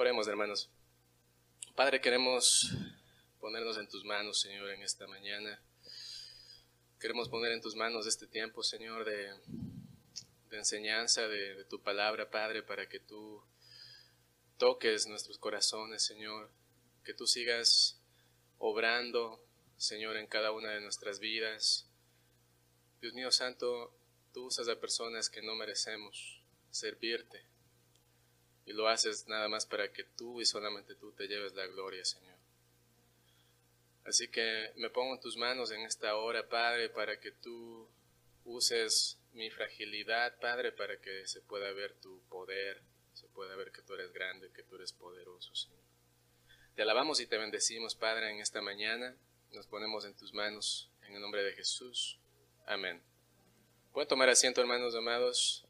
Oremos, hermanos. Padre, queremos ponernos en tus manos, Señor, en esta mañana. Queremos poner en tus manos este tiempo, Señor, de, enseñanza de, de tu palabra, Padre, para que tú toques nuestros corazones, Señor, que tú sigas obrando, Señor, en cada una de nuestras vidas. Dios mío Santo, tú usas a personas que no merecemos servirte y lo haces nada más para que tú y solamente tú te lleves la gloria, Señor. Así que me pongo en tus manos en esta hora, Padre, para que tú uses mi fragilidad, Padre, para que se pueda ver tu poder, se pueda ver que tú eres grande, que tú eres poderoso, Señor. Te alabamos y te bendecimos, Padre, en esta mañana. Nos ponemos en tus manos, en el nombre de Jesús. Amén. Pueden tomar asiento, hermanos amados.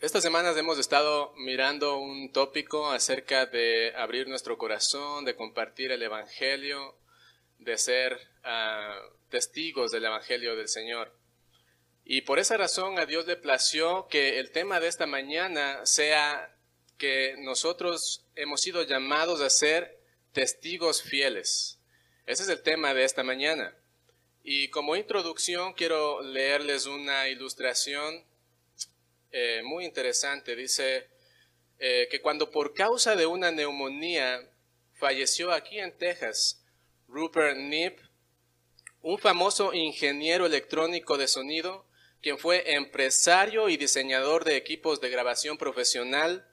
Estas semanas hemos estado mirando un tópico acerca de abrir nuestro corazón, de compartir el Evangelio, de ser ah, testigos del Evangelio del Señor. Y por esa razón a Dios le plació que el tema de esta mañana sea que nosotros hemos sido llamados a ser testigos fieles. Ese es el tema de esta mañana. Y como introducción quiero leerles una ilustración eh, muy interesante. Dice eh, que cuando por causa de una neumonía falleció aquí en Texas Rupert Nip, un famoso ingeniero electrónico de sonido, quien fue empresario y diseñador de equipos de grabación profesional,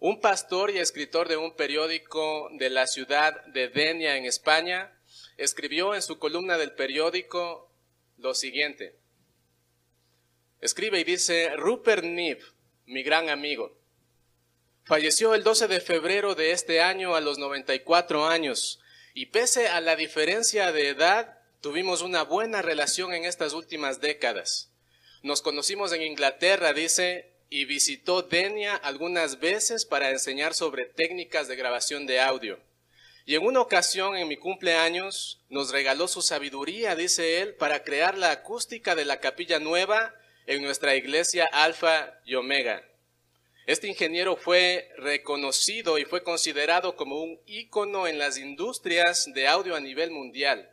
un pastor y escritor de un periódico de la ciudad de Denia en España, escribió en su columna del periódico lo siguiente. Escribe y dice, Rupert Nip, mi gran amigo, falleció el 12 de febrero de este año a los 94 años y pese a la diferencia de edad, tuvimos una buena relación en estas últimas décadas. Nos conocimos en Inglaterra, dice, y visitó Denia algunas veces para enseñar sobre técnicas de grabación de audio. Y en una ocasión, en mi cumpleaños, nos regaló su sabiduría, dice él, para crear la acústica de la capilla nueva en nuestra iglesia Alfa y Omega. Este ingeniero fue reconocido y fue considerado como un ícono en las industrias de audio a nivel mundial.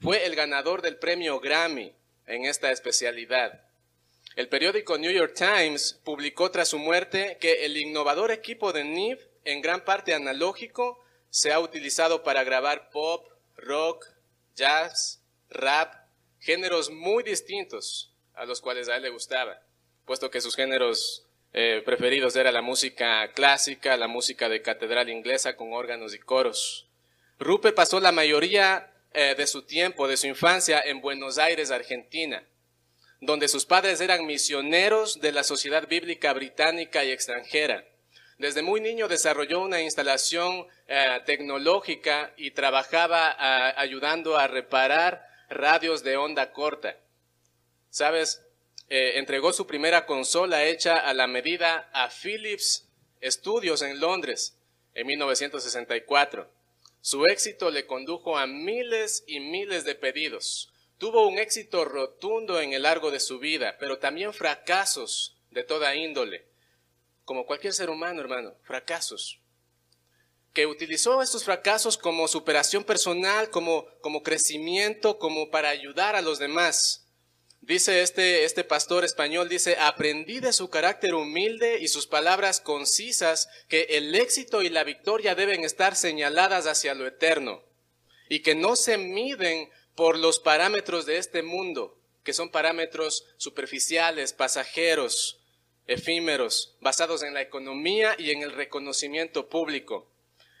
Fue el ganador del premio Grammy en esta especialidad. El periódico New York Times publicó tras su muerte que el innovador equipo de NIV, en gran parte analógico, se ha utilizado para grabar pop, rock, jazz, rap, géneros muy distintos a los cuales a él le gustaba, puesto que sus géneros eh, preferidos era la música clásica, la música de catedral inglesa con órganos y coros. Rupert pasó la mayoría eh, de su tiempo, de su infancia, en Buenos Aires, Argentina, donde sus padres eran misioneros de la Sociedad Bíblica Británica y extranjera. Desde muy niño desarrolló una instalación eh, tecnológica y trabajaba ayudando a reparar radios de onda corta. ¿Sabes? Eh, entregó su primera consola hecha a la medida a Philips Studios en Londres en 1964. Su éxito le condujo a miles y miles de pedidos. Tuvo un éxito rotundo en el largo de su vida, pero también fracasos de toda índole. Como cualquier ser humano, hermano, fracasos. Que utilizó estos fracasos como superación personal, como, como crecimiento, como para ayudar a los demás. Dice este, este pastor español, dice, aprendí de su carácter humilde y sus palabras concisas que el éxito y la victoria deben estar señaladas hacia lo eterno y que no se miden por los parámetros de este mundo, que son parámetros superficiales, pasajeros, efímeros, basados en la economía y en el reconocimiento público.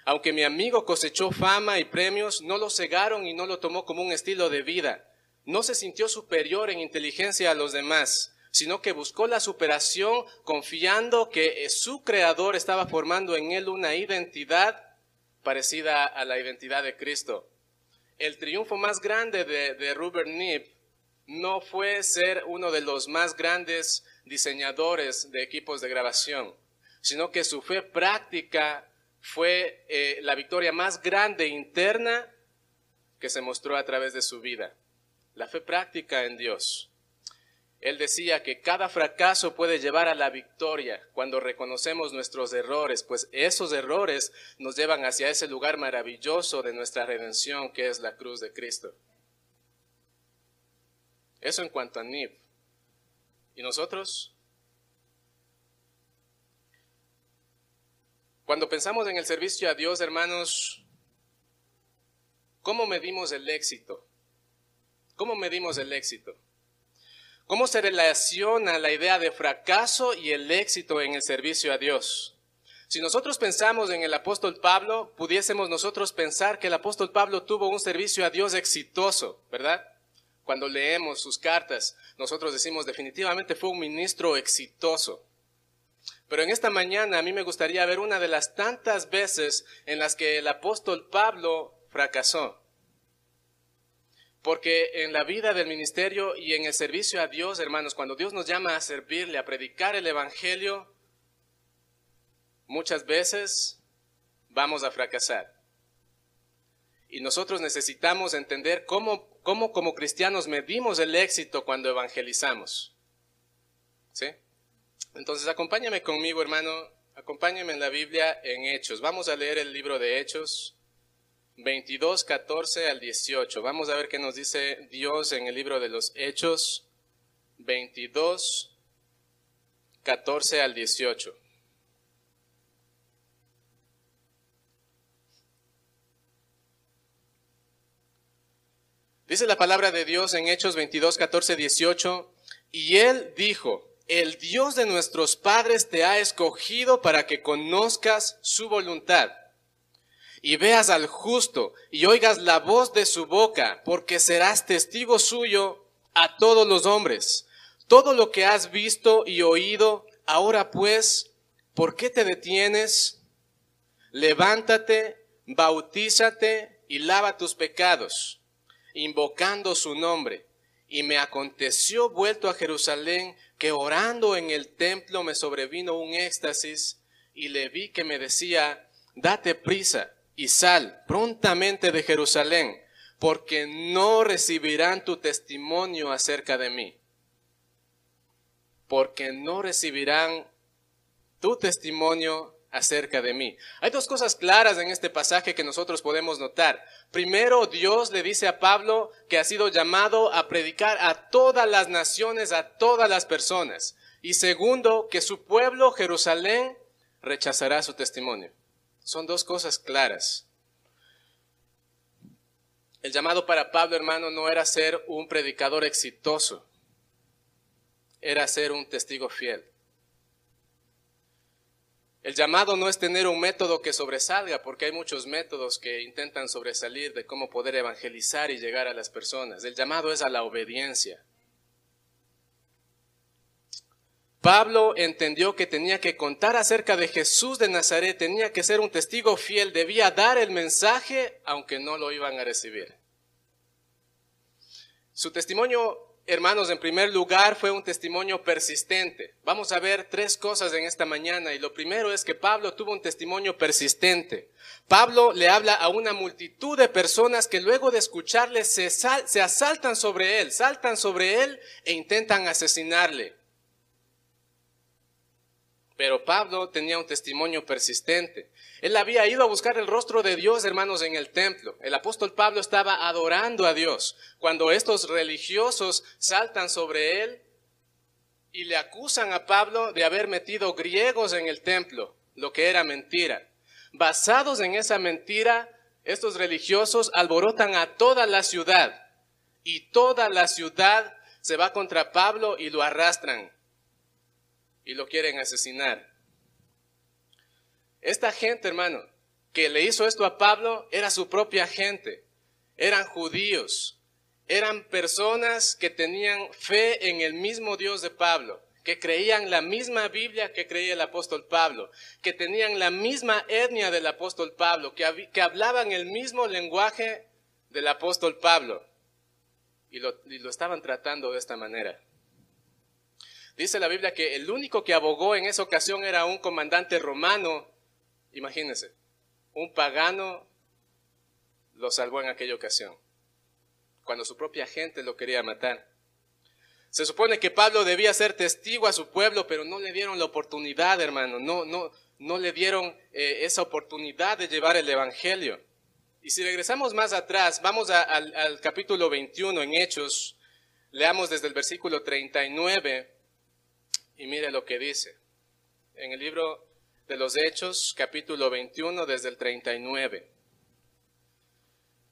Aunque mi amigo cosechó fama y premios, no lo cegaron y no lo tomó como un estilo de vida no se sintió superior en inteligencia a los demás, sino que buscó la superación confiando que su creador estaba formando en él una identidad parecida a la identidad de Cristo. El triunfo más grande de, Robert Nip no fue ser uno de los más grandes diseñadores de equipos de grabación, sino que su fe práctica fue eh, la victoria más grande interna que se mostró a través de su vida la fe práctica en Dios. Él decía que cada fracaso puede llevar a la victoria cuando reconocemos nuestros errores, pues esos errores nos llevan hacia ese lugar maravilloso de nuestra redención que es la cruz de Cristo. Eso en cuanto a Nib. ¿Y nosotros? Cuando pensamos en el servicio a Dios, hermanos, ¿cómo medimos el éxito? ¿Cómo medimos el éxito? ¿Cómo se relaciona la idea de fracaso y el éxito en el servicio a Dios? Si nosotros pensamos en el apóstol Pablo, pudiésemos nosotros pensar que el apóstol Pablo tuvo un servicio a Dios exitoso, ¿verdad? Cuando leemos sus cartas, nosotros decimos definitivamente fue un ministro exitoso. Pero en esta mañana a mí me gustaría ver una de las tantas veces en las que el apóstol Pablo fracasó. Porque en la vida del ministerio y en el servicio a Dios, hermanos, cuando Dios nos llama a servirle, a predicar el Evangelio, muchas veces vamos a fracasar. Y nosotros necesitamos entender cómo, cómo como cristianos medimos el éxito cuando evangelizamos. ¿Sí? Entonces acompáñame conmigo, hermano, acompáñame en la Biblia en Hechos. Vamos a leer el libro de Hechos. 22, 14 al 18. Vamos a ver qué nos dice Dios en el libro de los Hechos 22, 14 al 18. Dice la palabra de Dios en Hechos 22, 14, 18, y él dijo, el Dios de nuestros padres te ha escogido para que conozcas su voluntad y veas al justo y oigas la voz de su boca, porque serás testigo suyo a todos los hombres. Todo lo que has visto y oído, ahora pues, ¿por qué te detienes? Levántate, bautízate y lava tus pecados, invocando su nombre. Y me aconteció vuelto a Jerusalén que orando en el templo me sobrevino un éxtasis y le vi que me decía, date prisa y sal prontamente de Jerusalén, porque no recibirán tu testimonio acerca de mí. Porque no recibirán tu testimonio acerca de mí. Hay dos cosas claras en este pasaje que nosotros podemos notar. Primero, Dios le dice a Pablo que ha sido llamado a predicar a todas las naciones, a todas las personas. Y segundo, que su pueblo, Jerusalén, rechazará su testimonio. Son dos cosas claras. El llamado para Pablo, hermano, no era ser un predicador exitoso, era ser un testigo fiel. El llamado no es tener un método que sobresalga, porque hay muchos métodos que intentan sobresalir de cómo poder evangelizar y llegar a las personas. El llamado es a la obediencia. Pablo entendió que tenía que contar acerca de Jesús de Nazaret, tenía que ser un testigo fiel, debía dar el mensaje aunque no lo iban a recibir. Su testimonio, hermanos, en primer lugar fue un testimonio persistente. Vamos a ver tres cosas en esta mañana y lo primero es que Pablo tuvo un testimonio persistente. Pablo le habla a una multitud de personas que luego de escucharle se, asaltan sobre él, saltan sobre él e intentan asesinarle. Pero Pablo tenía un testimonio persistente. Él había ido a buscar el rostro de Dios, hermanos, en el templo. El apóstol Pablo estaba adorando a Dios. Cuando estos religiosos saltan sobre él y le acusan a Pablo de haber metido griegos en el templo, lo que era mentira. Basados en esa mentira, estos religiosos alborotan a toda la ciudad y toda la ciudad se va contra Pablo y lo arrastran y lo quieren asesinar. Esta gente, hermano, que le hizo esto a Pablo era su propia gente. Eran judíos. Eran personas que tenían fe en el mismo Dios de Pablo, que creían la misma Biblia que creía el apóstol Pablo, que tenían la misma etnia del apóstol Pablo, que, hablaban el mismo lenguaje del apóstol Pablo. y lo estaban tratando de esta manera. Dice la Biblia que el único que abogó en esa ocasión era un comandante romano. Imagínense, un pagano lo salvó en aquella ocasión, cuando su propia gente lo quería matar. Se supone que Pablo debía ser testigo a su pueblo, pero no le dieron la oportunidad, hermano, no, no, no le dieron eh, esa oportunidad de llevar el Evangelio. Y si regresamos más atrás, vamos al, al capítulo 21 en Hechos, leamos desde el versículo 39 y mire lo que dice. En el libro de los Hechos, capítulo 21, desde el 39.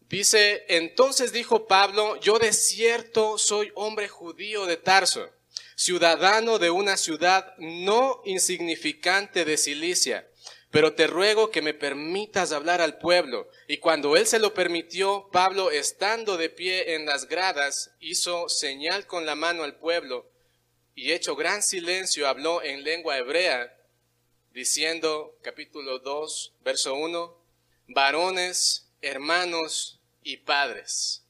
Dice, entonces dijo Pablo, yo de cierto soy hombre judío de Tarso, ciudadano de una ciudad no insignificante de Cilicia, pero te ruego que me permitas hablar al pueblo. Y cuando él se lo permitió, Pablo, estando de pie en las gradas, hizo señal con la mano al pueblo y hecho gran silencio habló en lengua hebrea, diciendo, capítulo 2, verso 1, varones, hermanos, y padres.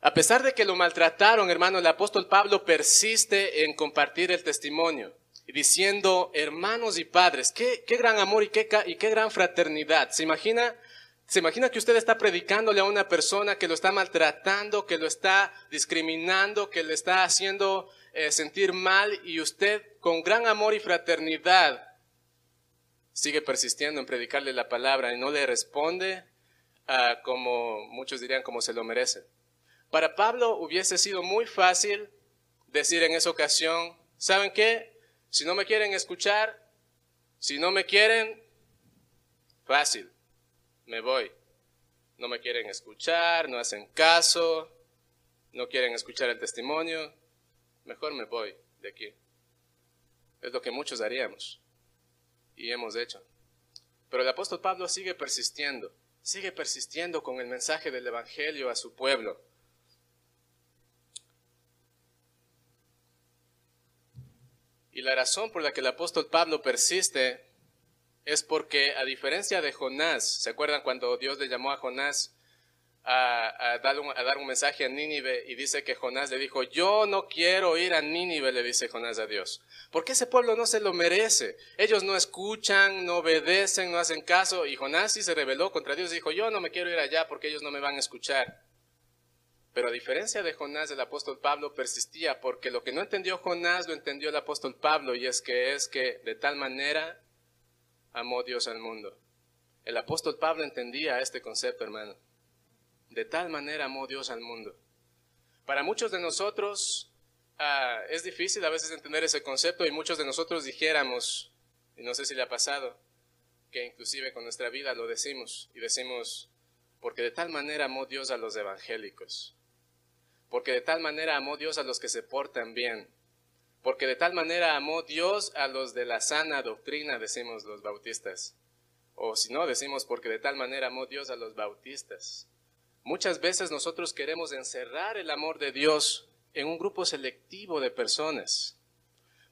A pesar de que lo maltrataron, hermano, el apóstol Pablo persiste en compartir el testimonio, diciendo, hermanos y padres, qué, qué gran amor y qué, y qué gran fraternidad. ¿Se imagina? ¿Se imagina que usted está predicándole a una persona que lo está maltratando, que lo está discriminando, que le está haciendo eh, sentir mal y usted con gran amor y fraternidad sigue persistiendo en predicarle la palabra y no le responde como muchos dirían, como se lo merece. Para Pablo hubiese sido muy fácil decir en esa ocasión, ¿saben qué? Si no me quieren escuchar, si no me quieren, fácil, me voy. No me quieren escuchar, no hacen caso, no quieren escuchar el testimonio, mejor me voy de aquí. Es lo que muchos haríamos y hemos hecho. Pero el apóstol Pablo sigue persistiendo sigue persistiendo con el mensaje del Evangelio a su pueblo. Y la razón por la que el apóstol Pablo persiste es porque, a diferencia de Jonás, ¿se acuerdan cuando Dios le llamó a Jonás a, dar un, mensaje a Nínive y dice que Jonás le dijo, yo no quiero ir a Nínive, le dice Jonás a Dios, porque ese pueblo no se lo merece. Ellos no escuchan, no obedecen, no hacen caso. Y Jonás sí se rebeló contra Dios y dijo, yo no me quiero ir allá porque ellos no me van a escuchar. Pero a diferencia de Jonás, el apóstol Pablo persistía porque lo que no entendió Jonás lo entendió el apóstol Pablo y es que es que de tal manera amó Dios al mundo. El apóstol Pablo entendía este concepto, hermano. De tal manera amó Dios al mundo. Para muchos de nosotros ah, es difícil a veces entender ese concepto y muchos de nosotros dijéramos, y no sé si le ha pasado, que inclusive con nuestra vida lo decimos y decimos, porque de tal manera amó Dios a los evangélicos, porque de tal manera amó Dios a los que se portan bien, porque de tal manera amó Dios a los de la sana doctrina, decimos los bautistas, o si no, decimos porque de tal manera amó Dios a los bautistas. Muchas veces nosotros queremos encerrar el amor de Dios en un grupo selectivo de personas.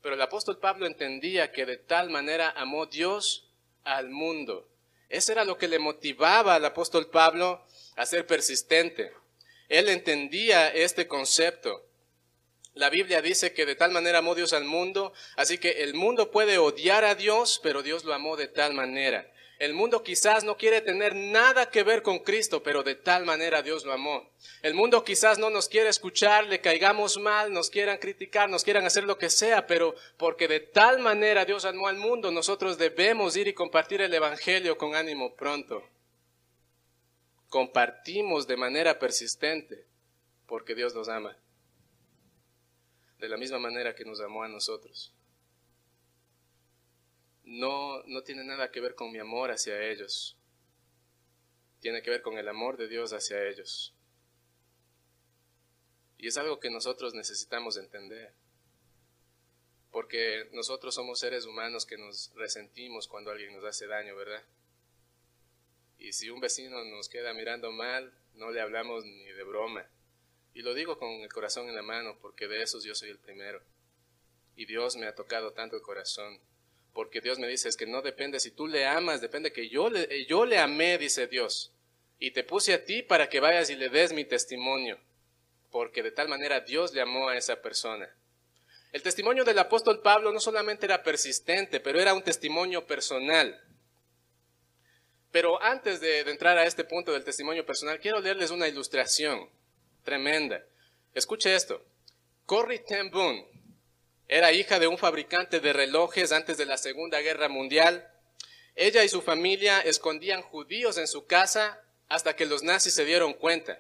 Pero el apóstol Pablo entendía que de tal manera amó Dios al mundo. Eso era lo que le motivaba al apóstol Pablo a ser persistente. Él entendía este concepto. La Biblia dice que de tal manera amó Dios al mundo, así que el mundo puede odiar a Dios, pero Dios lo amó de tal manera. El mundo quizás no quiere tener nada que ver con Cristo, pero de tal manera Dios lo amó. El mundo quizás no nos quiere escuchar, le caigamos mal, nos quieran criticar, nos quieran hacer lo que sea, pero porque de tal manera Dios amó al mundo, nosotros debemos ir y compartir el Evangelio con ánimo pronto. Compartimos de manera persistente porque Dios nos ama. De la misma manera que nos amó a nosotros no, no tiene nada que ver con mi amor hacia ellos. Tiene que ver con el amor de Dios hacia ellos. Y es algo que nosotros necesitamos entender. Porque nosotros somos seres humanos que nos resentimos cuando alguien nos hace daño, ¿verdad? Y si un vecino nos queda mirando mal, no le hablamos ni de broma. Y lo digo con el corazón en la mano, porque de esos yo soy el primero. Y Dios me ha tocado tanto el corazón porque Dios me dice, es que no depende si tú le amas, depende que yo le, eh, yo le amé, dice Dios, y te puse a ti para que vayas y le des mi testimonio, porque de tal manera Dios le amó a esa persona. El testimonio del apóstol Pablo no solamente era persistente, pero era un testimonio personal. Pero antes de, de entrar a este punto del testimonio personal, quiero leerles una ilustración tremenda. Escuche esto. Corrie ten Boom era hija de un fabricante de relojes antes de la Segunda Guerra Mundial. Ella y su familia escondían judíos en su casa hasta que los nazis se dieron cuenta.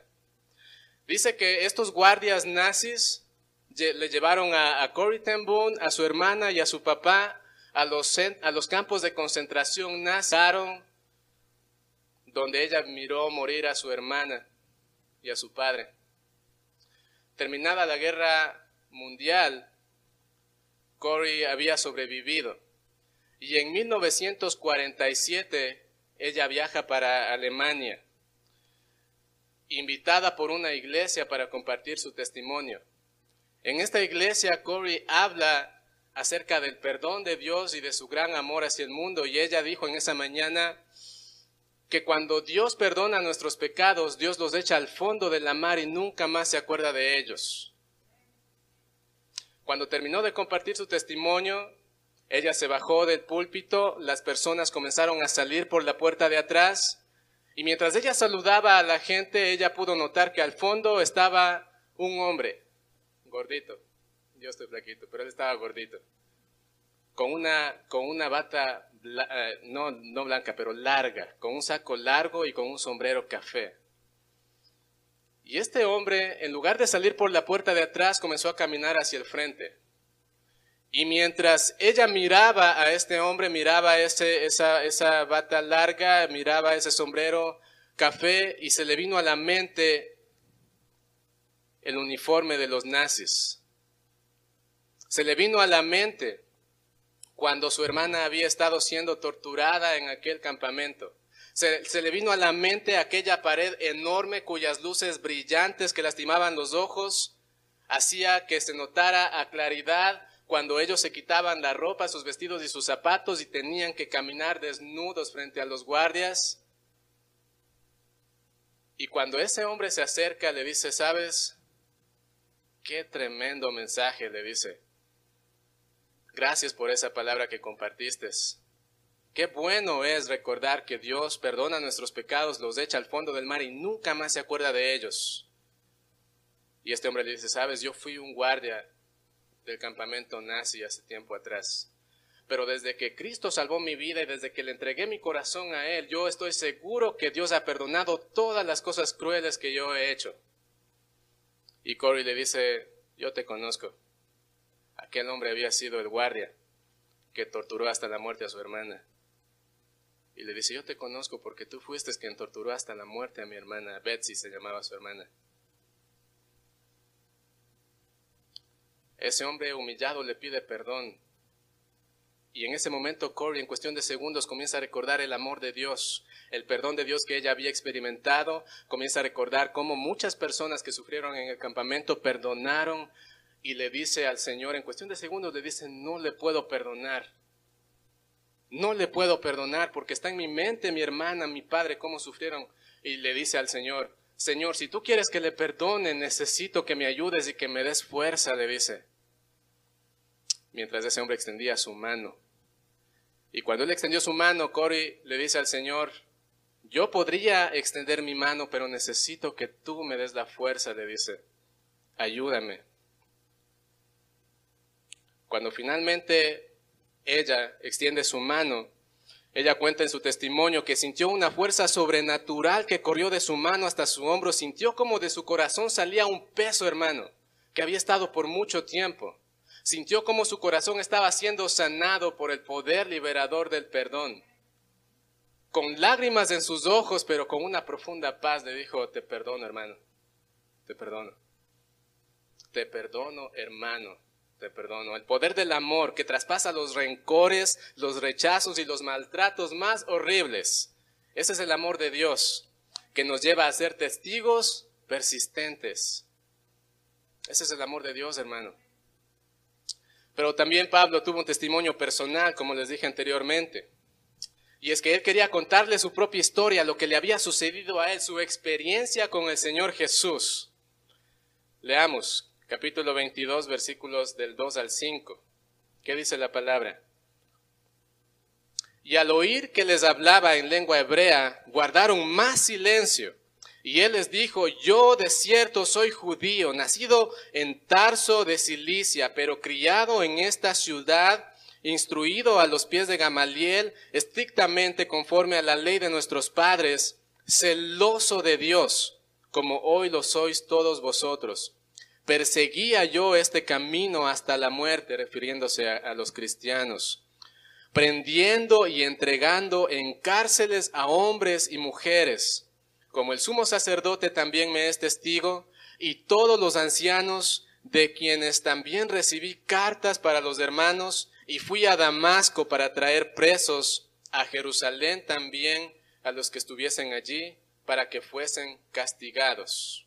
Dice que estos guardias nazis le llevaron a, a Corrie ten Boom, a su hermana y a su papá a los, a los campos de concentración nazis, donde ella miró morir a su hermana y a su padre. Terminada la guerra mundial, Corey había sobrevivido y en 1947 ella viaja para Alemania, invitada por una iglesia para compartir su testimonio. En esta iglesia Corey habla acerca del perdón de Dios y de su gran amor hacia el mundo y ella dijo en esa mañana, que cuando Dios perdona nuestros pecados, Dios los echa al fondo de la mar y nunca más se acuerda de ellos. Cuando terminó de compartir su testimonio, ella se bajó del púlpito, las personas comenzaron a salir por la puerta de atrás y mientras ella saludaba a la gente, ella pudo notar que al fondo estaba un hombre, gordito, yo estoy flaquito, pero él estaba gordito, con una, con una bata eh, no, no blanca, pero larga, con un saco largo y con un sombrero café. Y este hombre, en lugar de salir por la puerta de atrás, comenzó a caminar hacia el frente. Y mientras ella miraba a este hombre, miraba ese, esa, esa bata larga, miraba ese sombrero café y se le vino a la mente el uniforme de los nazis. Se le vino a la mente cuando su hermana había estado siendo torturada en aquel campamento. Se, le vino a la mente aquella pared enorme cuyas luces brillantes que lastimaban los ojos hacía que se notara a claridad cuando ellos se quitaban la ropa, sus vestidos y sus zapatos y tenían que caminar desnudos frente a los guardias. Y cuando ese hombre se acerca, le dice, ¿sabes? Qué tremendo mensaje, le dice. Gracias por esa palabra que compartiste. Qué bueno es recordar que Dios perdona nuestros pecados, los echa al fondo del mar y nunca más se acuerda de ellos. Y este hombre le dice, sabes, yo fui un guardia del campamento nazi hace tiempo atrás. Pero desde que Cristo salvó mi vida y desde que le entregué mi corazón a Él, yo estoy seguro que Dios ha perdonado todas las cosas crueles que yo he hecho. Y Corey le dice, yo te conozco. Aquel hombre había sido el guardia que torturó hasta la muerte a su hermana. Y le dice, yo te conozco porque tú fuiste quien torturó hasta la muerte a mi hermana. Betsy se llamaba su hermana. Ese hombre humillado le pide perdón. Y en ese momento Corey, en cuestión de segundos, comienza a recordar el amor de Dios, el perdón de Dios que ella había experimentado, comienza a recordar cómo muchas personas que sufrieron en el campamento perdonaron y le dice al Señor, en cuestión de segundos, le dice, no le puedo perdonar. No le puedo perdonar porque está en mi mente mi hermana, mi padre, cómo sufrieron. Y le dice al Señor, Señor, si tú quieres que le perdone, necesito que me ayudes y que me des fuerza, le dice. Mientras ese hombre extendía su mano. Y cuando él extendió su mano, Cory le dice al Señor, yo podría extender mi mano, pero necesito que tú me des la fuerza, le dice. Ayúdame. Cuando finalmente ella extiende su mano, ella cuenta en su testimonio que sintió una fuerza sobrenatural que corrió de su mano hasta su hombro, sintió como de su corazón salía un peso, hermano, que había estado por mucho tiempo. Sintió como su corazón estaba siendo sanado por el poder liberador del perdón. Con lágrimas en sus ojos, pero con una profunda paz, le dijo, te perdono, hermano, te perdono. Te perdono, hermano te. El poder del amor que traspasa los rencores, los rechazos y los maltratos más horribles. Ese es el amor de Dios que nos lleva a ser testigos persistentes. Ese es el amor de Dios, hermano. Pero también Pablo tuvo un testimonio personal, como les dije anteriormente. Y es que él quería contarle su propia historia, lo que le había sucedido a él, su experiencia con el Señor Jesús. Leamos capítulo 22, versículos del 2 al 5. ¿Qué dice la palabra? Y al oír que les hablaba en lengua hebrea, guardaron más silencio. Y él les dijo, yo de cierto soy judío, nacido en Tarso de Cilicia, pero criado en esta ciudad, instruido a los pies de Gamaliel, estrictamente conforme a la ley de nuestros padres, celoso de Dios, como hoy lo sois todos vosotros. Perseguía yo este camino hasta la muerte, refiriéndose a, los cristianos, prendiendo y entregando en cárceles a hombres y mujeres como el sumo sacerdote también me es testigo, y todos los ancianos de quienes también recibí cartas para los hermanos, y fui a Damasco para traer presos a Jerusalén también a los que estuviesen allí, para que fuesen castigados.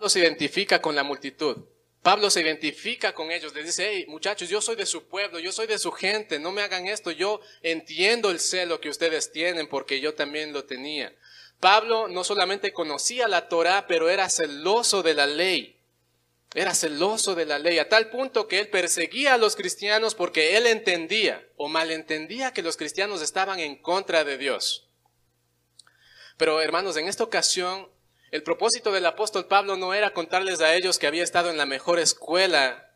Nos identifica con la multitud. Pablo se identifica con ellos, les dice, hey muchachos, yo soy de su pueblo, yo soy de su gente, no me hagan esto, yo entiendo el celo que ustedes tienen porque yo también lo tenía. Pablo no solamente conocía la Torah, pero era celoso de la ley. Era celoso de la ley, a tal punto que él perseguía a los cristianos porque él entendía o malentendía que los cristianos estaban en contra de Dios. Pero hermanos, en esta ocasión el propósito del apóstol Pablo no era contarles a ellos que había estado en la mejor escuela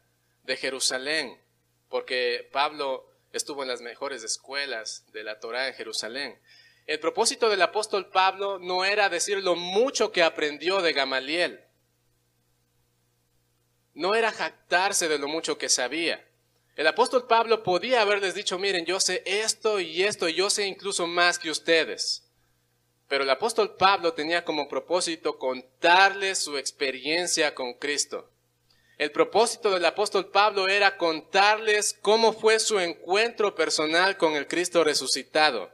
de Jerusalén, porque Pablo estuvo en las mejores escuelas de la Torá en Jerusalén. El propósito del apóstol Pablo no era decir lo mucho que aprendió de Gamaliel. No era jactarse de lo mucho que sabía. El apóstol Pablo podía haberles dicho, miren, yo sé esto y esto, y yo sé incluso más que ustedes. Pero el apóstol Pablo tenía como propósito contarles su experiencia con Cristo. El propósito del apóstol Pablo era contarles cómo fue su encuentro personal con el Cristo resucitado.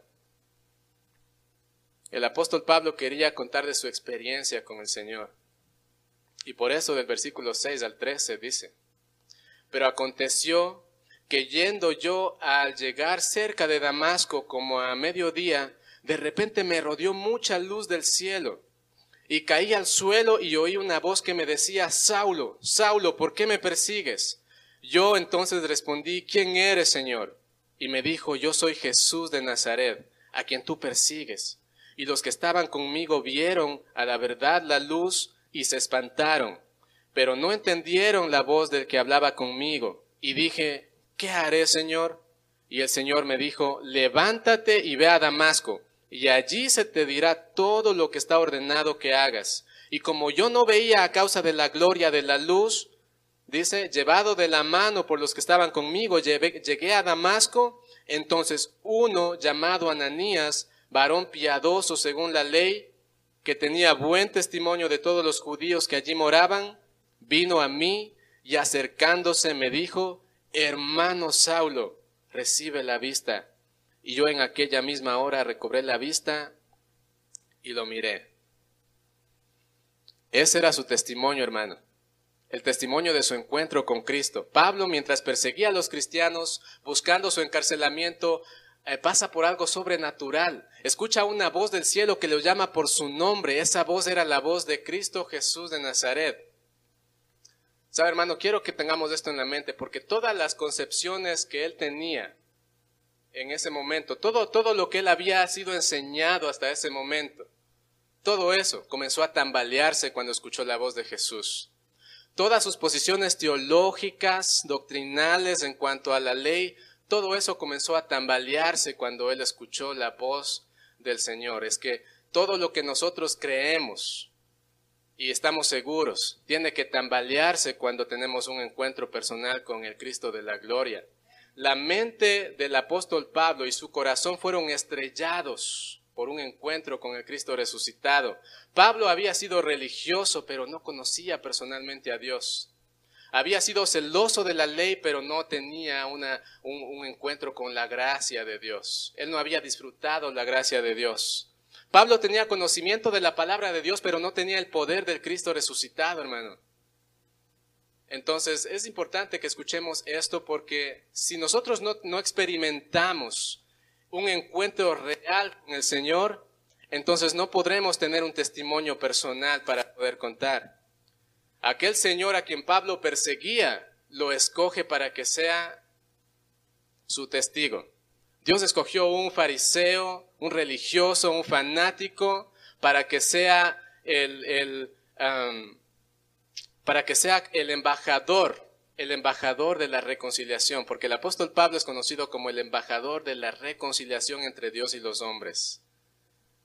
El apóstol Pablo quería contarles su experiencia con el Señor. Y por eso del versículo 6 al 13 dice, pero aconteció que yendo yo al llegar cerca de Damasco como a mediodía, de repente me rodeó mucha luz del cielo y caí al suelo y oí una voz que me decía, Saulo, Saulo, ¿por qué me persigues? Yo entonces respondí, ¿quién eres, Señor? Y me dijo, yo soy Jesús de Nazaret, a quien tú persigues. Y los que estaban conmigo vieron a la verdad la luz y se espantaron, pero no entendieron la voz del que hablaba conmigo. Y dije, ¿qué haré, Señor? Y el Señor me dijo, levántate y ve a Damasco y allí se te dirá todo lo que está ordenado que hagas. Y como yo no veía a causa de la gloria de la luz, dice, llevado de la mano por los que estaban conmigo, llegué a Damasco, entonces uno llamado Ananías, varón piadoso según la ley, que tenía buen testimonio de todos los judíos que allí moraban, vino a mí y acercándose me dijo, hermano Saulo, recibe la vista. Y yo en aquella misma hora recobré la vista y lo miré. Ese era su testimonio, hermano. El testimonio de su encuentro con Cristo. Pablo, mientras perseguía a los cristianos, buscando su encarcelamiento, eh, pasa por algo sobrenatural. Escucha una voz del cielo que lo llama por su nombre. Esa voz era la voz de Cristo Jesús de Nazaret. Sabe, hermano, quiero que tengamos esto en la mente, porque todas las concepciones que él tenía en ese momento, todo, todo lo que él había sido enseñado hasta ese momento, todo eso comenzó a tambalearse cuando escuchó la voz de Jesús. Todas sus posiciones teológicas, doctrinales en cuanto a la ley, todo eso comenzó a tambalearse cuando él escuchó la voz del Señor. Es que todo lo que nosotros creemos y estamos seguros tiene que tambalearse cuando tenemos un encuentro personal con el Cristo de la gloria. La mente del apóstol Pablo y su corazón fueron estrellados por un encuentro con el Cristo resucitado. Pablo había sido religioso, pero no conocía personalmente a Dios. Había sido celoso de la ley, pero no tenía un, un encuentro con la gracia de Dios. Él no había disfrutado la gracia de Dios. Pablo tenía conocimiento de la palabra de Dios, pero no tenía el poder del Cristo resucitado, hermano. Entonces es importante que escuchemos esto porque si nosotros no, experimentamos un encuentro real con el Señor, entonces no podremos tener un testimonio personal para poder contar. Aquel Señor a quien Pablo perseguía lo escoge para que sea su testigo. Dios escogió un fariseo, un religioso, un fanático, para que sea el, para que sea el embajador, el embajador de la reconciliación, porque el apóstol Pablo es conocido como el embajador de la reconciliación entre Dios y los hombres.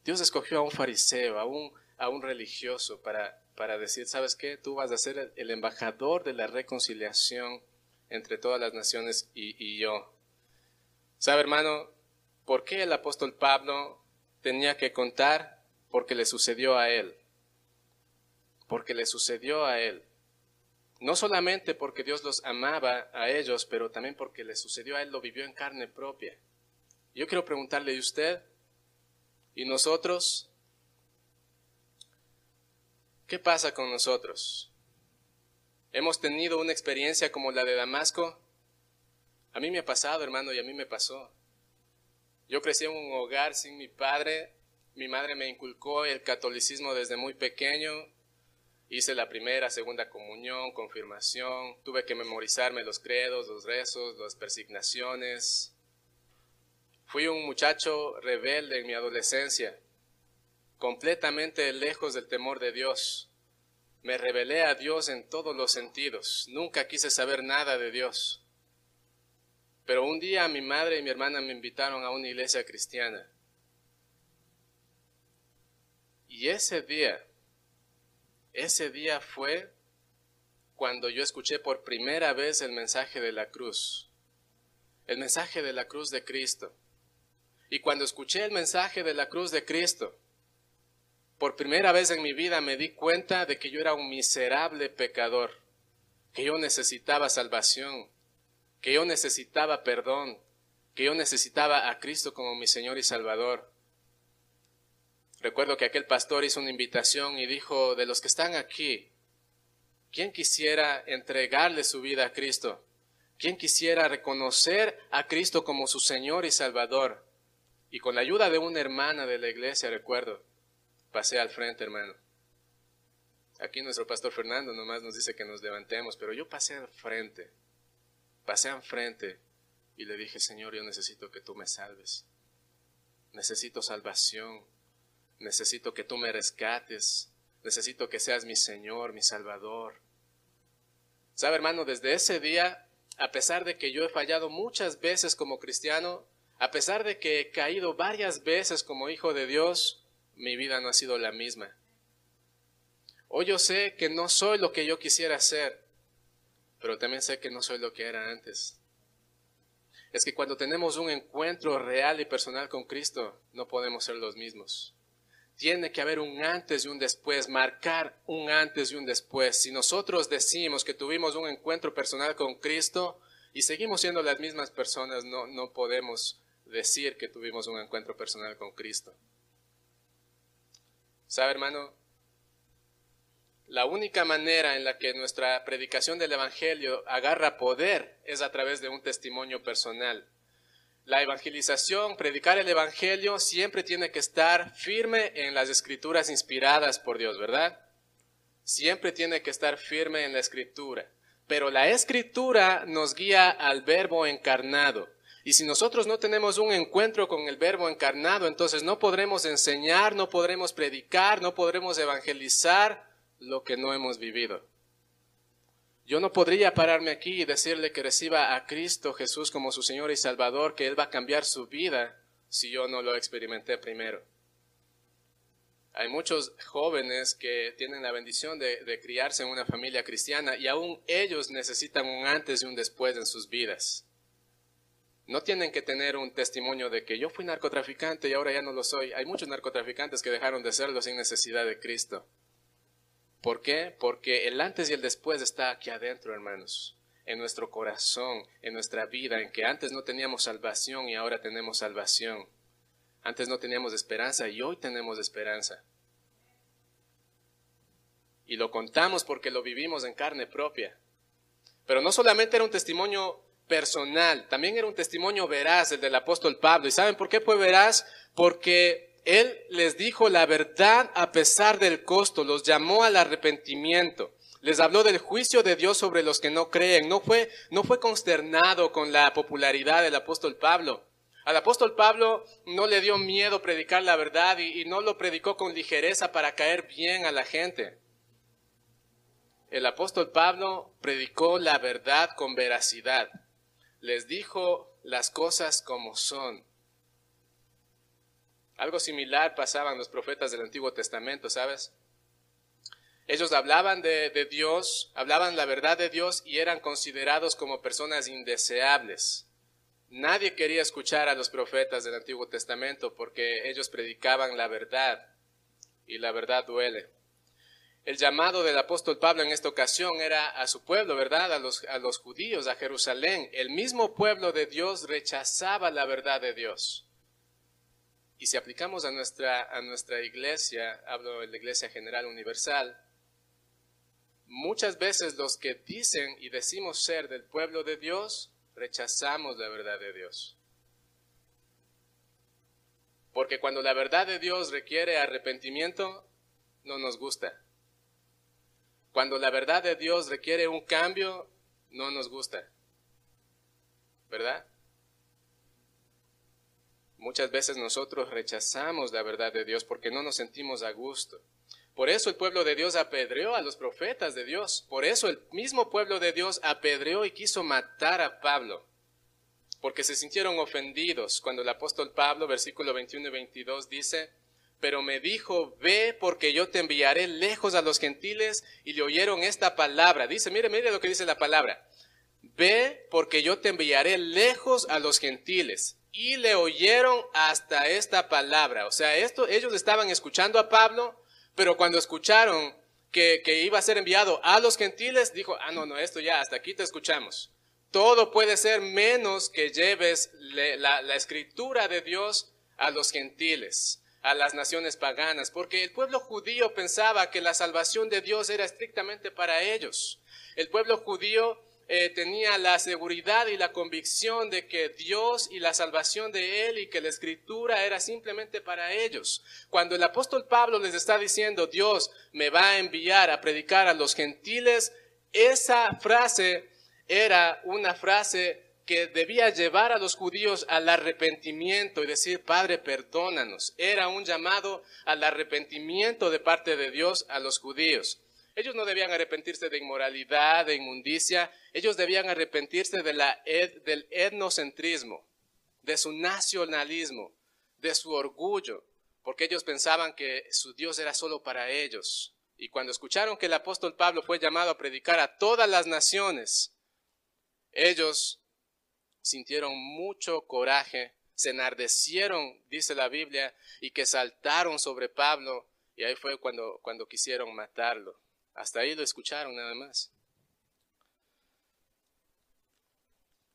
Dios escogió a un fariseo, a un, a un religioso, para, para decir, ¿sabes qué? Tú vas a ser el, embajador de la reconciliación entre todas las naciones y, y yo. ¿Sabe, hermano? ¿Por qué el apóstol Pablo tenía que contar? Porque le sucedió a él. Porque le sucedió a él. No solamente porque Dios los amaba a ellos, pero también porque le sucedió a él, lo vivió en carne propia. Yo quiero preguntarle, ¿y usted? ¿Y nosotros? ¿Qué pasa con nosotros? ¿Hemos tenido una experiencia como la de Damasco? A mí me ha pasado, hermano, y a mí me pasó. Yo crecí en un hogar sin mi padre. Mi madre me inculcó el catolicismo desde muy pequeño. Hice la primera, segunda comunión, confirmación. Tuve que memorizarme los credos, los rezos, las persignaciones. Fui un muchacho rebelde en mi adolescencia, completamente lejos del temor de Dios. Me rebelé a Dios en todos los sentidos. Nunca quise saber nada de Dios. Pero un día mi madre y mi hermana me invitaron a una iglesia cristiana. Y ese día, ese día fue cuando yo escuché por primera vez el mensaje de la cruz, el mensaje de la cruz de Cristo. Y cuando escuché el mensaje de la cruz de Cristo, por primera vez en mi vida me di cuenta de que yo era un miserable pecador, que yo necesitaba salvación, que yo necesitaba perdón, que yo necesitaba a Cristo como mi Señor y Salvador. Recuerdo que aquel pastor hizo una invitación y dijo, de los que están aquí, ¿quién quisiera entregarle su vida a Cristo? ¿Quién quisiera reconocer a Cristo como su Señor y Salvador? Y con la ayuda de una hermana de la iglesia, recuerdo, pasé al frente, hermano. Aquí nuestro pastor Fernando nomás nos dice que nos levantemos, pero yo pasé al frente pasé enfrente y le dije, Señor, yo necesito que tú me salves. Necesito salvación. Necesito que tú me rescates. Necesito que seas mi Señor, mi Salvador. ¿Sabe, hermano? Desde ese día, a pesar de que yo he fallado muchas veces como cristiano, a pesar de que he caído varias veces como hijo de Dios, mi vida no ha sido la misma. Hoy yo sé que no soy lo que yo quisiera ser, pero también sé que no soy lo que era antes. Es que cuando tenemos un encuentro real y personal con Cristo, no podemos ser los mismos. Tiene que haber un antes y un después, marcar un antes y un después. Si nosotros decimos que tuvimos un encuentro personal con Cristo y seguimos siendo las mismas personas, no, no podemos decir que tuvimos un encuentro personal con Cristo. ¿Sabe, hermano? La única manera en la que nuestra predicación del Evangelio agarra poder es a través de un testimonio personal. La evangelización, predicar el Evangelio, siempre tiene que estar firme en las escrituras inspiradas por Dios, ¿verdad? Siempre tiene que estar firme en la escritura. Pero la escritura nos guía al verbo encarnado. Y si nosotros no tenemos un encuentro con el verbo encarnado, entonces no podremos enseñar, no podremos predicar, no podremos evangelizar, lo que no hemos vivido. Yo no podría pararme aquí y decirle que reciba a Cristo Jesús como su Señor y Salvador, que Él va a cambiar su vida si yo no lo experimenté primero. Hay muchos jóvenes que tienen la bendición de, criarse en una familia cristiana y aún ellos necesitan un antes y un después en sus vidas. No tienen que tener un testimonio de que yo fui narcotraficante y ahora ya no lo soy. Hay muchos narcotraficantes que dejaron de serlo sin necesidad de Cristo. ¿Por qué? Porque el antes y el después está aquí adentro, hermanos, en nuestro corazón, en nuestra vida, en que antes no teníamos salvación y ahora tenemos salvación. Antes no teníamos esperanza y hoy tenemos esperanza. Y lo contamos porque lo vivimos en carne propia. Pero no solamente era un testimonio personal, también era un testimonio veraz el del apóstol Pablo. ¿Y saben por qué fue veraz? Porque él les dijo la verdad a pesar del costo, los llamó al arrepentimiento. Les habló del juicio de Dios sobre los que no creen. No fue, no fue consternado con la popularidad del apóstol Pablo. Al apóstol Pablo no le dio miedo predicar la verdad y, y no lo predicó con ligereza para caer bien a la gente. El apóstol Pablo predicó la verdad con veracidad. Les dijo las cosas como son. Algo similar pasaban los profetas del Antiguo Testamento, ¿sabes? Ellos hablaban de, Dios, hablaban la verdad de Dios y eran considerados como personas indeseables. Nadie quería escuchar a los profetas del Antiguo Testamento porque ellos predicaban la verdad y la verdad duele. El llamado del apóstol Pablo en esta ocasión era a su pueblo, ¿verdad? A los, judíos, a Jerusalén. El mismo pueblo de Dios rechazaba la verdad de Dios. Y si aplicamos a nuestra, a nuestra iglesia, hablo de la Iglesia General Universal, muchas veces los que dicen y decimos ser del pueblo de Dios, rechazamos la verdad de Dios. Porque cuando la verdad de Dios requiere arrepentimiento, no nos gusta. Cuando la verdad de Dios requiere un cambio, no nos gusta. ¿Verdad? Muchas veces nosotros rechazamos la verdad de Dios porque no nos sentimos a gusto. Por eso el pueblo de Dios apedreó a los profetas de Dios. Por eso el mismo pueblo de Dios apedreó y quiso matar a Pablo. Porque se sintieron ofendidos cuando el apóstol Pablo, versículo 21 y 22, dice, pero me dijo, ve porque yo te enviaré lejos a los gentiles y le oyeron esta palabra. Dice, mire, mire lo que dice la palabra. Ve porque yo te enviaré lejos a los gentiles. Y le oyeron hasta esta palabra. O sea, esto, ellos estaban escuchando a Pablo, pero cuando escucharon que, iba a ser enviado a los gentiles, dijo, ah, no, no, esto ya, hasta aquí te escuchamos. Todo puede ser menos que lleves la escritura de Dios a los gentiles a las naciones paganas, porque el pueblo judío pensaba que la salvación de Dios era estrictamente para ellos. El pueblo judío eh, tenía la seguridad y la convicción de que Dios y la salvación de Él y que la escritura era simplemente para ellos. Cuando el apóstol Pablo les está diciendo, Dios me va a enviar a predicar a los gentiles, esa frase era una frase que debía llevar a los judíos al arrepentimiento y decir, Padre, perdónanos. Era un llamado al arrepentimiento de parte de Dios a los judíos. Ellos no debían arrepentirse de inmoralidad, de inmundicia, ellos debían arrepentirse de la del etnocentrismo, de su nacionalismo, de su orgullo, porque ellos pensaban que su Dios era solo para ellos. Y cuando escucharon que el apóstol Pablo fue llamado a predicar a todas las naciones, ellos sintieron mucho coraje, se enardecieron, dice la Biblia, y que saltaron sobre Pablo, y ahí fue cuando quisieron matarlo. Hasta ahí lo escucharon nada más.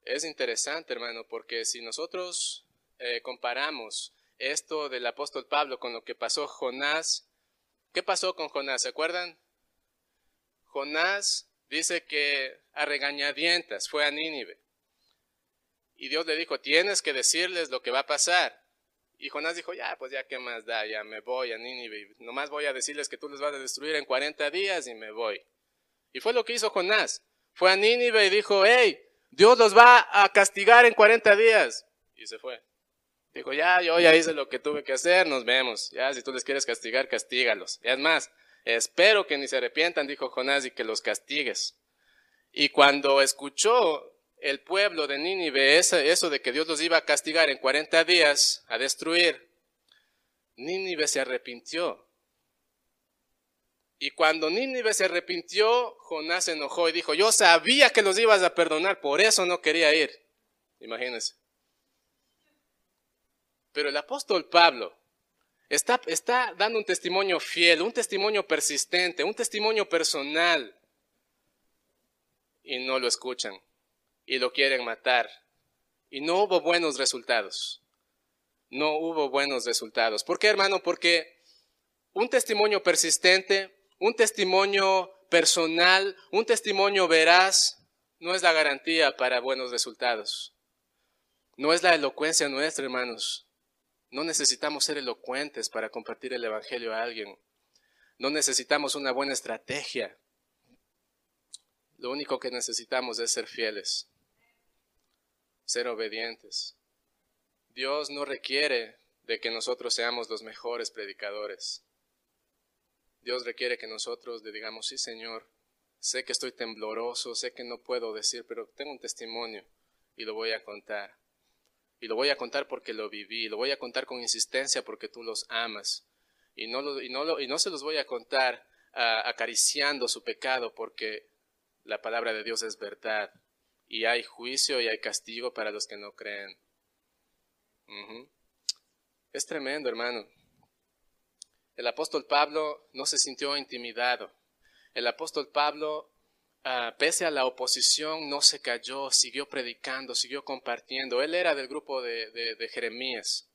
Es interesante, hermano, porque si nosotros eh, comparamos esto del apóstol Pablo con lo que pasó Jonás, ¿qué pasó con Jonás? ¿Se acuerdan? Jonás dice que a regañadientas fue a Nínive. Y Dios le dijo, tienes que decirles lo que va a pasar. Y Jonás dijo, ya, pues ya qué más da, ya me voy a Nínive. Nomás voy a decirles que tú les vas a destruir en 40 días y me voy. Y fue lo que hizo Jonás. Fue a Nínive y dijo, hey, Dios los va a castigar en 40 días. Y se fue. Dijo, ya, yo ya hice lo que tuve que hacer, nos vemos. Ya, si tú les quieres castigar, castígalos. Y es más, espero que ni se arrepientan, dijo Jonás, y que los castigues. Y cuando escuchó el pueblo de Nínive eso de que Dios los iba a castigar en 40 días, a destruir, Nínive se arrepintió. Y cuando Nínive se arrepintió, Jonás se enojó y dijo, yo sabía que los ibas a perdonar, por eso no quería ir. Imagínense. Pero el apóstol Pablo está, está dando un testimonio fiel, un testimonio persistente, un testimonio personal. Y no lo escuchan y lo quieren matar. Y no hubo buenos resultados. No hubo buenos resultados. ¿Por qué, hermano? Porque un testimonio persistente, un testimonio personal, un testimonio veraz, no es la garantía para buenos resultados. No es la elocuencia nuestra, hermanos. No necesitamos ser elocuentes para compartir el Evangelio a alguien. No necesitamos una buena estrategia. Lo único que necesitamos es ser fieles ser obedientes. Dios no requiere de que nosotros seamos los mejores predicadores. Dios requiere que nosotros le digamos, sí Señor, sé que estoy tembloroso, sé que no puedo decir, pero tengo un testimonio y lo voy a contar. Y lo voy a contar porque lo viví, lo voy a contar con insistencia porque tú los amas. Y no, lo, y no, y no se los voy a contar acariciando su pecado porque la palabra de Dios es verdad. Y hay juicio y hay castigo para los que no creen. Es tremendo, hermano. El apóstol Pablo no se sintió intimidado. El apóstol Pablo, ah, pese a la oposición, no se cayó, siguió predicando, siguió compartiendo. Él era del grupo de, de Jeremías.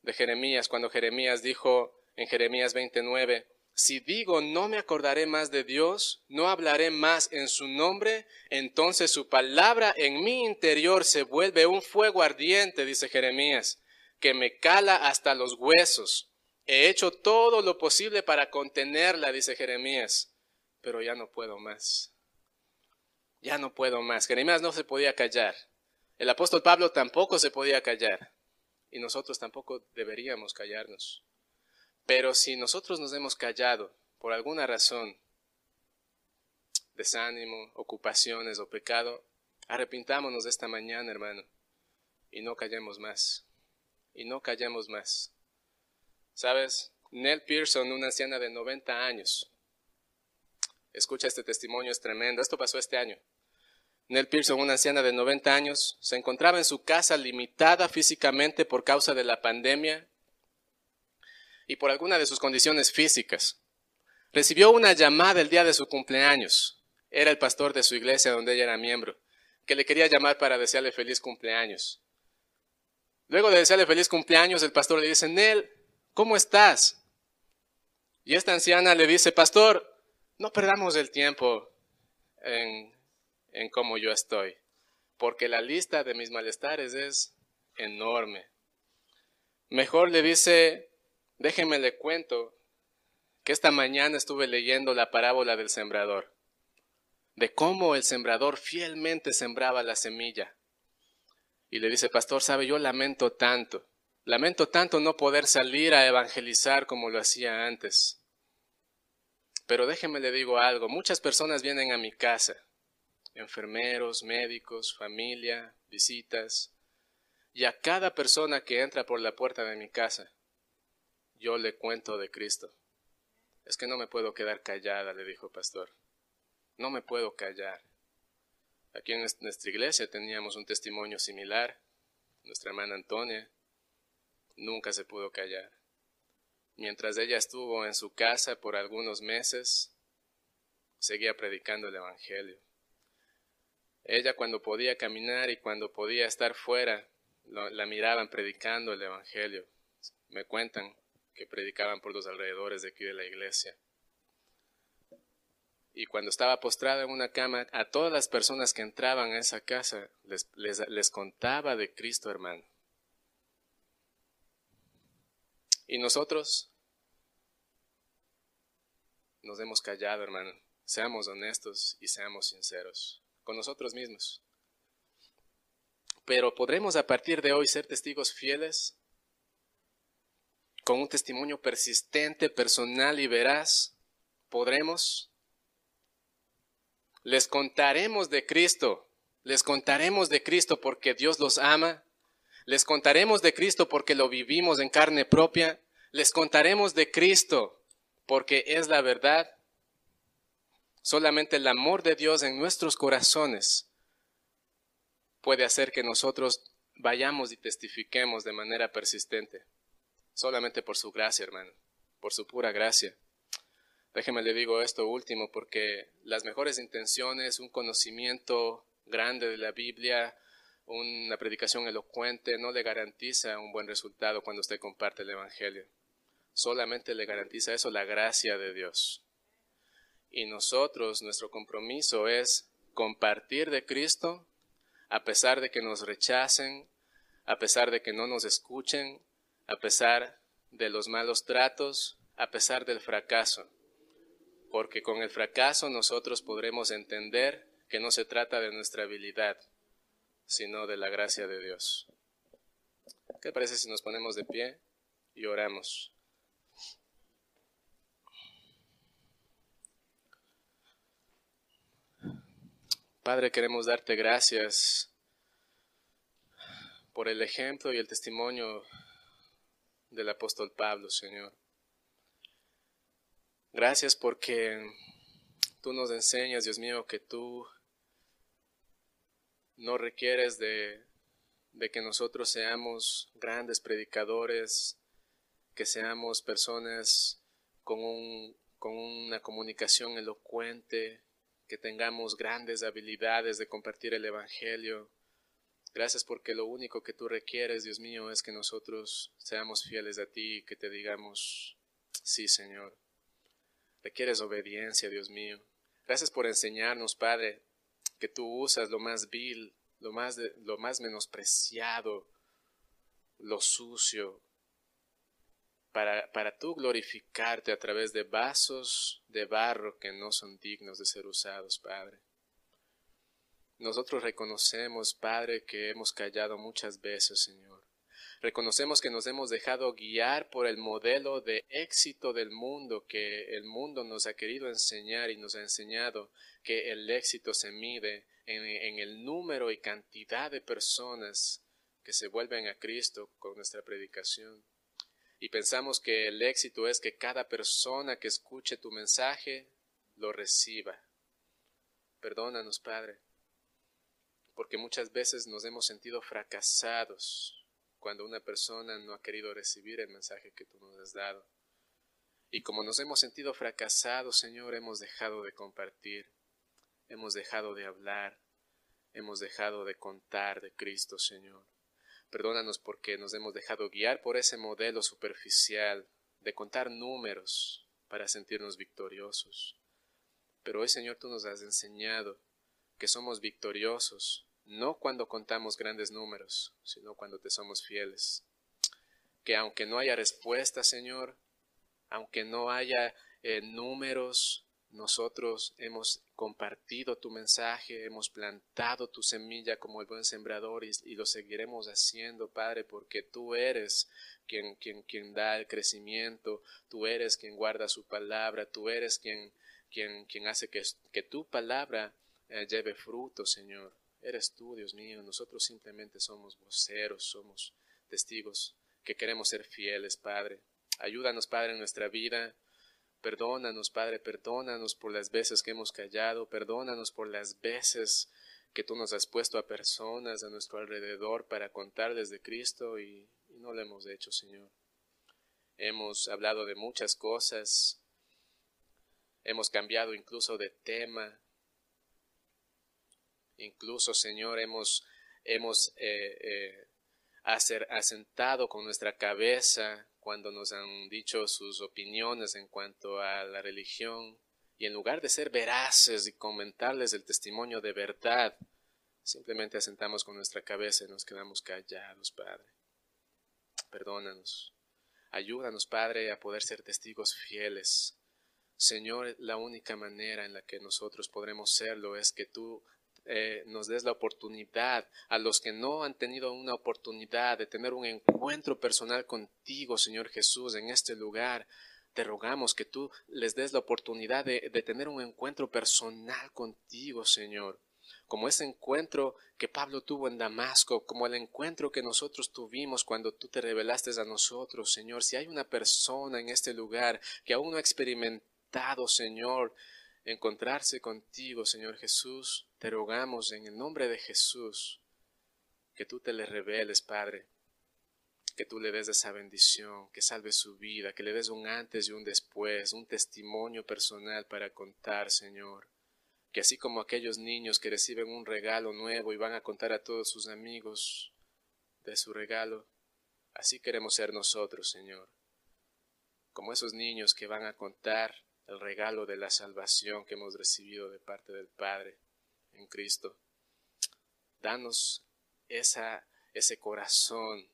De Jeremías, cuando Jeremías dijo en Jeremías 29, si digo no me acordaré más de Dios, no hablaré más en su nombre, entonces su palabra en mi interior se vuelve un fuego ardiente, dice Jeremías, que me cala hasta los huesos. He hecho todo lo posible para contenerla, dice Jeremías, pero ya no puedo más. Ya no puedo más. Jeremías no se podía callar. El apóstol Pablo tampoco se podía callar. Y nosotros tampoco deberíamos callarnos. Pero si nosotros nos hemos callado por alguna razón, desánimo, ocupaciones o pecado, arrepintámonos esta mañana, hermano, y no callemos más, y no callemos más. ¿Sabes? Nell Pearson, una anciana de 90 años, escucha este testimonio, es tremendo, esto pasó este año. Nell Pearson, una anciana de 90 años, se encontraba en su casa limitada físicamente por causa de la pandemia y por alguna de sus condiciones físicas. Recibió una llamada el día de su cumpleaños. Era el pastor de su iglesia donde ella era miembro, que le quería llamar para desearle feliz cumpleaños. Luego de desearle feliz cumpleaños, el pastor le dice, Nel, ¿cómo estás? Y esta anciana le dice, pastor, no perdamos el tiempo en, en cómo yo estoy, porque la lista de mis malestares es enorme. Mejor le dice, Déjenme le cuento que esta mañana estuve leyendo la parábola del sembrador, de cómo el sembrador fielmente sembraba la semilla. Y le dice, pastor, sabe, yo lamento tanto, lamento tanto no poder salir a evangelizar como lo hacía antes. Pero déjeme le digo algo, muchas personas vienen a mi casa, enfermeros, médicos, familia, visitas, y a cada persona que entra por la puerta de mi casa, yo le cuento de Cristo. Es que no me puedo quedar callada, le dijo el pastor. No me puedo callar. Aquí en nuestra iglesia teníamos un testimonio similar. Nuestra hermana Antonia nunca se pudo callar. Mientras ella estuvo en su casa por algunos meses, seguía predicando el Evangelio. Ella cuando podía caminar y cuando podía estar fuera, la miraban predicando el Evangelio. Me cuentan que predicaban por los alrededores de aquí de la iglesia. Y cuando estaba postrada en una cama, a todas las personas que entraban a esa casa les, les, contaba de Cristo, hermano. Y nosotros nos hemos callado, hermano. Seamos honestos y seamos sinceros con nosotros mismos. Pero podremos a partir de hoy ser testigos fieles con un testimonio persistente, personal y veraz, podremos. Les contaremos de Cristo, les contaremos de Cristo porque Dios los ama, les contaremos de Cristo porque lo vivimos en carne propia, les contaremos de Cristo porque es la verdad. Solamente el amor de Dios en nuestros corazones puede hacer que nosotros vayamos y testifiquemos de manera persistente solamente por su gracia, hermano, por su pura gracia. Déjeme le digo esto último, porque las mejores intenciones, un conocimiento grande de la Biblia, una predicación elocuente, no le garantiza un buen resultado cuando usted comparte el Evangelio. Solamente le garantiza eso la gracia de Dios. Y nosotros, nuestro compromiso es compartir de Cristo a pesar de que nos rechacen, a pesar de que no nos escuchen, a pesar de los malos tratos, a pesar del fracaso, porque con el fracaso nosotros podremos entender que no se trata de nuestra habilidad, sino de la gracia de Dios. ¿Qué parece si nos ponemos de pie y oramos? Padre, queremos darte gracias por el ejemplo y el testimonio del apóstol Pablo, Señor. Gracias porque tú nos enseñas, Dios mío, que tú no requieres de de que nosotros seamos grandes predicadores, que seamos personas con, un, con una comunicación elocuente, que tengamos grandes habilidades de compartir el Evangelio. Gracias porque lo único que tú requieres, Dios mío, es que nosotros seamos fieles a ti y que te digamos, sí, Señor. Requieres obediencia, Dios mío. Gracias por enseñarnos, Padre, que tú usas lo más vil lo más, lo más menospreciado, lo sucio, para, para tú glorificarte a través de vasos de barro que no son dignos de ser usados, Padre. Nosotros reconocemos, Padre, que hemos callado muchas veces, Señor. Reconocemos que nos hemos dejado guiar por el modelo de éxito del mundo que el mundo nos ha querido enseñar y nos ha enseñado que el éxito se mide en, el número y cantidad de personas que se vuelven a Cristo con nuestra predicación. Y pensamos que el éxito es que cada persona que escuche tu mensaje lo reciba. Perdónanos, Padre, porque muchas veces nos hemos sentido fracasados cuando una persona no ha querido recibir el mensaje que tú nos has dado. Y como nos hemos sentido fracasados, Señor, hemos dejado de compartir hemos dejado de hablar, hemos dejado de contar de Cristo, Señor. Perdónanos porque nos hemos dejado guiar por ese modelo superficial de contar números para sentirnos victoriosos. Pero hoy, Señor, tú nos has enseñado que somos victoriosos no cuando contamos grandes números, sino cuando te somos fieles. Que aunque no haya respuesta, Señor, aunque no haya eh, números, nosotros hemos compartido tu mensaje, hemos plantado tu semilla como el buen sembrador y, lo seguiremos haciendo, Padre, porque tú eres quien, quien, quien, da el crecimiento, tú eres quien guarda su palabra, tú eres quien, quien, quien hace que, que tu palabra lleve fruto, Señor. Eres tú, Dios mío, nosotros simplemente somos voceros, somos testigos que queremos ser fieles, Padre. Ayúdanos, Padre, en nuestra vida Perdónanos, Padre, perdónanos por las veces que hemos callado, perdónanos por las veces que tú nos has puesto a personas a nuestro alrededor para contarles de Cristo y, no lo hemos hecho, Señor. Hemos hablado de muchas cosas, hemos cambiado incluso de tema, incluso, Señor, hemos, hemos eh, eh, asentado con nuestra cabeza cuando nos han dicho sus opiniones en cuanto a la religión, y en lugar de ser veraces y comentarles el testimonio de verdad, simplemente asentamos con nuestra cabeza y nos quedamos callados, Padre. Perdónanos. Ayúdanos, Padre, a poder ser testigos fieles. Señor, la única manera en la que nosotros podremos serlo es que tú eh, nos des la oportunidad a los que no han tenido una oportunidad de tener un encuentro personal contigo, Señor Jesús, en este lugar. Te rogamos que tú les des la oportunidad de, de tener un encuentro personal contigo, Señor como ese encuentro que Pablo tuvo en Damasco, como el encuentro que nosotros tuvimos cuando tú te revelaste a nosotros, Señor. Si hay una persona en este lugar que aún no ha experimentado, Señor, encontrarse contigo, Señor Jesús, te rogamos en el nombre de Jesús que tú te le reveles, Padre, que tú le des esa bendición, que salve su vida, que le des un antes y un después, un testimonio personal para contar, Señor. Que así como aquellos niños que reciben un regalo nuevo y van a contar a todos sus amigos de su regalo, así queremos ser nosotros, Señor. Como esos niños que van a contar el regalo de la salvación que hemos recibido de parte del Padre en Cristo. Danos ese corazón,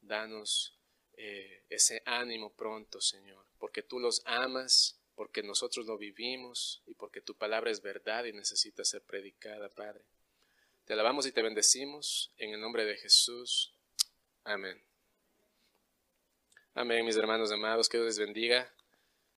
danos eh, ese ánimo pronto, Señor, porque tú los amas, porque nosotros lo vivimos y porque tu palabra es verdad y necesita ser predicada, Padre. Te alabamos y te bendecimos en el nombre de Jesús. Amén. Amén, mis hermanos amados, que Dios les bendiga.